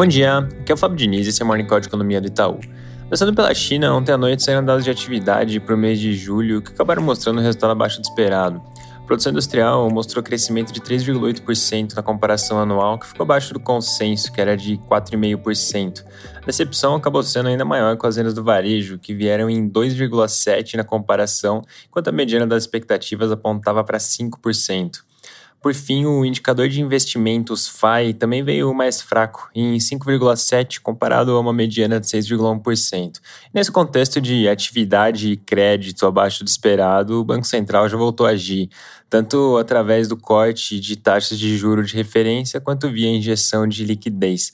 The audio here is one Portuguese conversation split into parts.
Bom dia, aqui é o Fábio Diniz e esse é o Morning Call de Economia do Itaú. Começando pela China, ontem à noite saíram dados de atividade para o mês de julho que acabaram mostrando um resultado abaixo do esperado. A produção industrial mostrou crescimento de 3,8% na comparação anual, que ficou abaixo do consenso, que era de 4,5%. A decepção acabou sendo ainda maior com as vendas do varejo, que vieram em 2,7% na comparação, enquanto a mediana das expectativas apontava para 5%. Por fim, o indicador de investimentos FAI também veio mais fraco, em 5,7% comparado a uma mediana de 6,1%. Nesse contexto de atividade e crédito abaixo do esperado, o Banco Central já voltou a agir, tanto através do corte de taxas de juro de referência quanto via injeção de liquidez.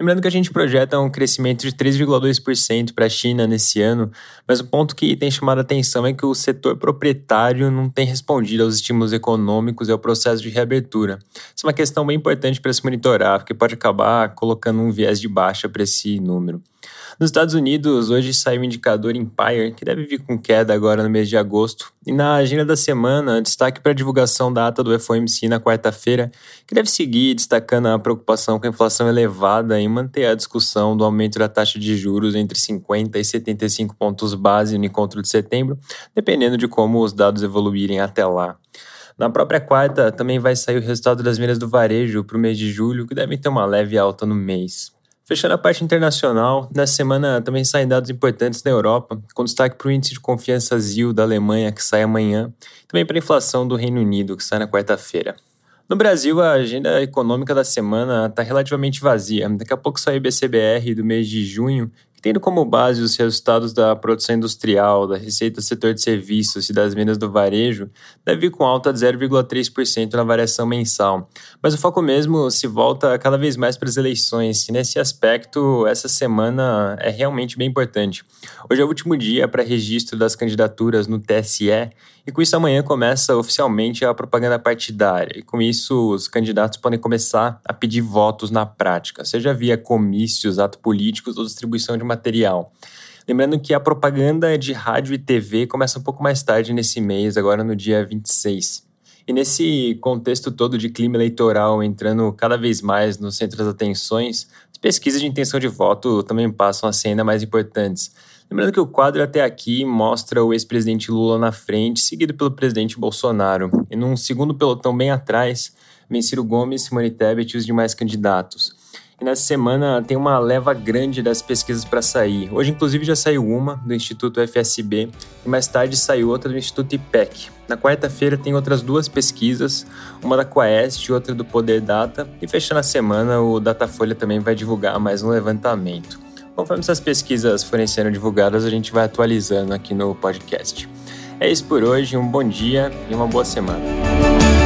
Lembrando que a gente projeta um crescimento de 3,2% para a China nesse ano, mas o ponto que tem chamado a atenção é que o setor proprietário não tem respondido aos estímulos econômicos e ao processo de reabertura. Isso é uma questão bem importante para se monitorar, porque pode acabar colocando um viés de baixa para esse número. Nos Estados Unidos, hoje saiu o indicador Empire, que deve vir com queda agora no mês de agosto. E na agenda da semana, destaque para a divulgação da ata do FOMC na quarta-feira, que deve seguir destacando a preocupação com a inflação elevada e manter a discussão do aumento da taxa de juros entre 50 e 75 pontos base no encontro de setembro, dependendo de como os dados evoluírem até lá. Na própria quarta, também vai sair o resultado das vendas do varejo para o mês de julho, que deve ter uma leve alta no mês. Fechando a parte internacional, nessa semana também saem dados importantes na Europa, com destaque para o índice de confiança ZIL da Alemanha, que sai amanhã, e também para a inflação do Reino Unido, que sai na quarta-feira. No Brasil, a agenda econômica da semana está relativamente vazia. Daqui a pouco sai o IBCBR do mês de junho, tendo como base os resultados da produção industrial, da receita do setor de serviços e das vendas do varejo, deve vir com alta de 0,3% na variação mensal. Mas o foco mesmo se volta cada vez mais para as eleições, e nesse aspecto, essa semana é realmente bem importante. Hoje é o último dia para registro das candidaturas no TSE, e com isso amanhã começa oficialmente a propaganda partidária, e com isso os candidatos podem começar a pedir votos na prática, seja via comícios, atos políticos ou distribuição de material. Lembrando que a propaganda de rádio e TV começa um pouco mais tarde nesse mês, agora no dia 26. E nesse contexto todo de clima eleitoral entrando cada vez mais no centro das atenções, as pesquisas de intenção de voto também passam a ser ainda mais importantes. Lembrando que o quadro até aqui mostra o ex-presidente Lula na frente, seguido pelo presidente Bolsonaro. E num segundo pelotão bem atrás, vem Ciro Gomes, Simone Tebet e os demais candidatos. E nessa semana tem uma leva grande das pesquisas para sair. Hoje, inclusive, já saiu uma do Instituto FSB e mais tarde saiu outra do Instituto IPEC. Na quarta-feira tem outras duas pesquisas, uma da Quaest e outra do Poder Data. E fechando a semana, o Datafolha também vai divulgar mais um levantamento. Conforme essas pesquisas forem sendo divulgadas, a gente vai atualizando aqui no podcast. É isso por hoje, um bom dia e uma boa semana.